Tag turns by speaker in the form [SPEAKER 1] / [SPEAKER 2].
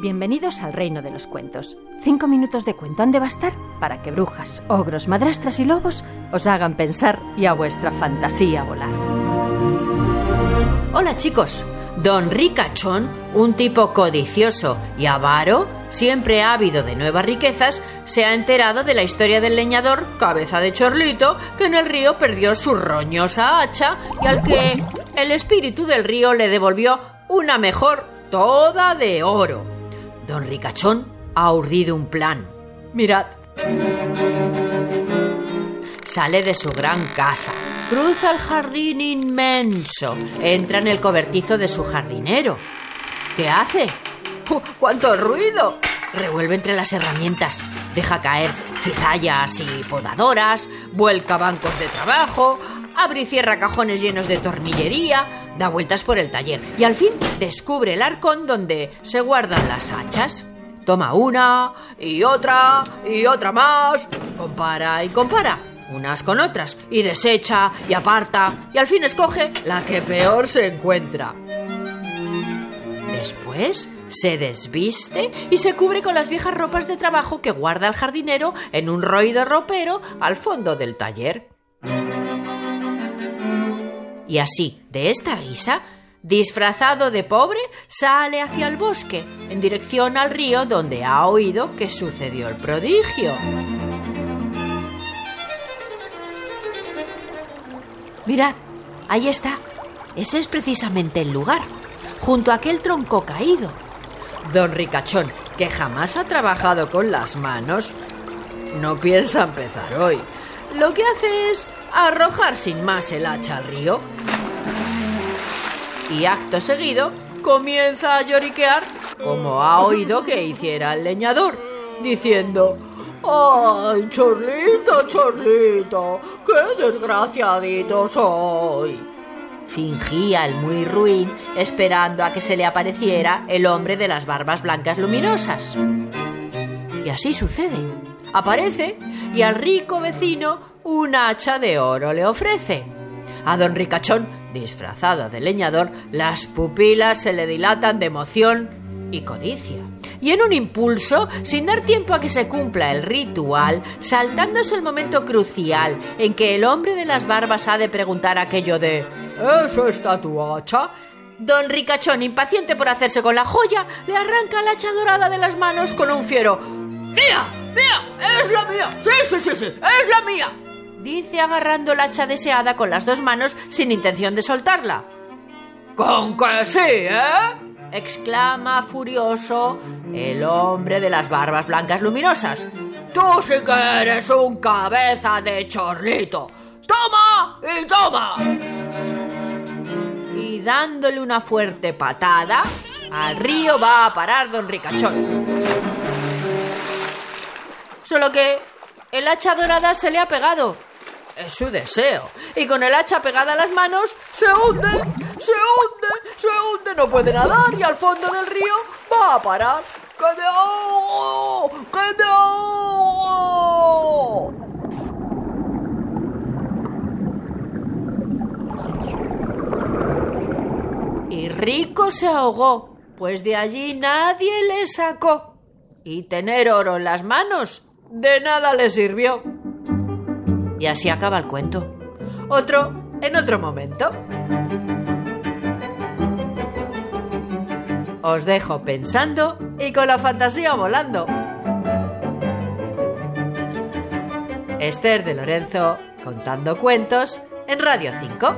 [SPEAKER 1] Bienvenidos al reino de los cuentos. Cinco minutos de cuento han de bastar para que brujas, ogros, madrastras y lobos os hagan pensar y a vuestra fantasía volar.
[SPEAKER 2] Hola chicos, Don Ricachón, un tipo codicioso y avaro, siempre ávido de nuevas riquezas, se ha enterado de la historia del leñador Cabeza de Chorlito, que en el río perdió su roñosa hacha y al que el espíritu del río le devolvió una mejor toda de oro. Don Ricachón ha urdido un plan. Mirad. Sale de su gran casa, cruza el jardín inmenso, entra en el cobertizo de su jardinero. ¿Qué hace? ¡Oh, ¡Cuánto ruido! Revuelve entre las herramientas, deja caer cizallas y podadoras, vuelca bancos de trabajo, abre y cierra cajones llenos de tornillería, da vueltas por el taller y al fin descubre el arcón donde se guardan las hachas. Toma una y otra y otra más, compara y compara unas con otras y desecha y aparta y al fin escoge la que peor se encuentra. Después se desviste y se cubre con las viejas ropas de trabajo que guarda el jardinero en un roído ropero al fondo del taller. Y así, de esta guisa, disfrazado de pobre, sale hacia el bosque, en dirección al río donde ha oído que sucedió el prodigio. Mirad, ahí está. Ese es precisamente el lugar, junto a aquel tronco caído. Don Ricachón, que jamás ha trabajado con las manos, no piensa empezar hoy. Lo que hace es arrojar sin más el hacha al río. Y acto seguido comienza a lloriquear como ha oído que hiciera el leñador, diciendo ¡Ay, Chorlito, Chorlito! ¡Qué desgraciadito soy! Fingía el muy ruin esperando a que se le apareciera el hombre de las barbas blancas luminosas. Y así sucede. Aparece y al rico vecino un hacha de oro le ofrece. A don Ricachón, disfrazado de leñador, las pupilas se le dilatan de emoción y codicia. Y en un impulso, sin dar tiempo a que se cumpla el ritual, saltándose el momento crucial en que el hombre de las barbas ha de preguntar aquello de ¿Eso está tu hacha? Don Ricachón, impaciente por hacerse con la joya, le arranca la hacha dorada de las manos con un fiero ¡Mía! ¡Mía! ¡Es. ¡Es la mía! Dice agarrando la hacha deseada con las dos manos sin intención de soltarla. ¡Con que sí, eh! exclama furioso el hombre de las barbas blancas luminosas. ¡Tú sí que eres un cabeza de chorlito! ¡Toma y toma! Y dándole una fuerte patada, al río va a parar don Ricachón. Solo que el hacha dorada se le ha pegado. Es su deseo. Y con el hacha pegada a las manos, se hunde, se hunde, se hunde, no puede nadar y al fondo del río va a parar. ¡Que me ahogo! ¡Que me ahogo! Y Rico se ahogó, pues de allí nadie le sacó. Y tener oro en las manos de nada le sirvió. Y así acaba el cuento. Otro en otro momento. Os dejo pensando y con la fantasía volando. Esther de Lorenzo contando cuentos en Radio 5.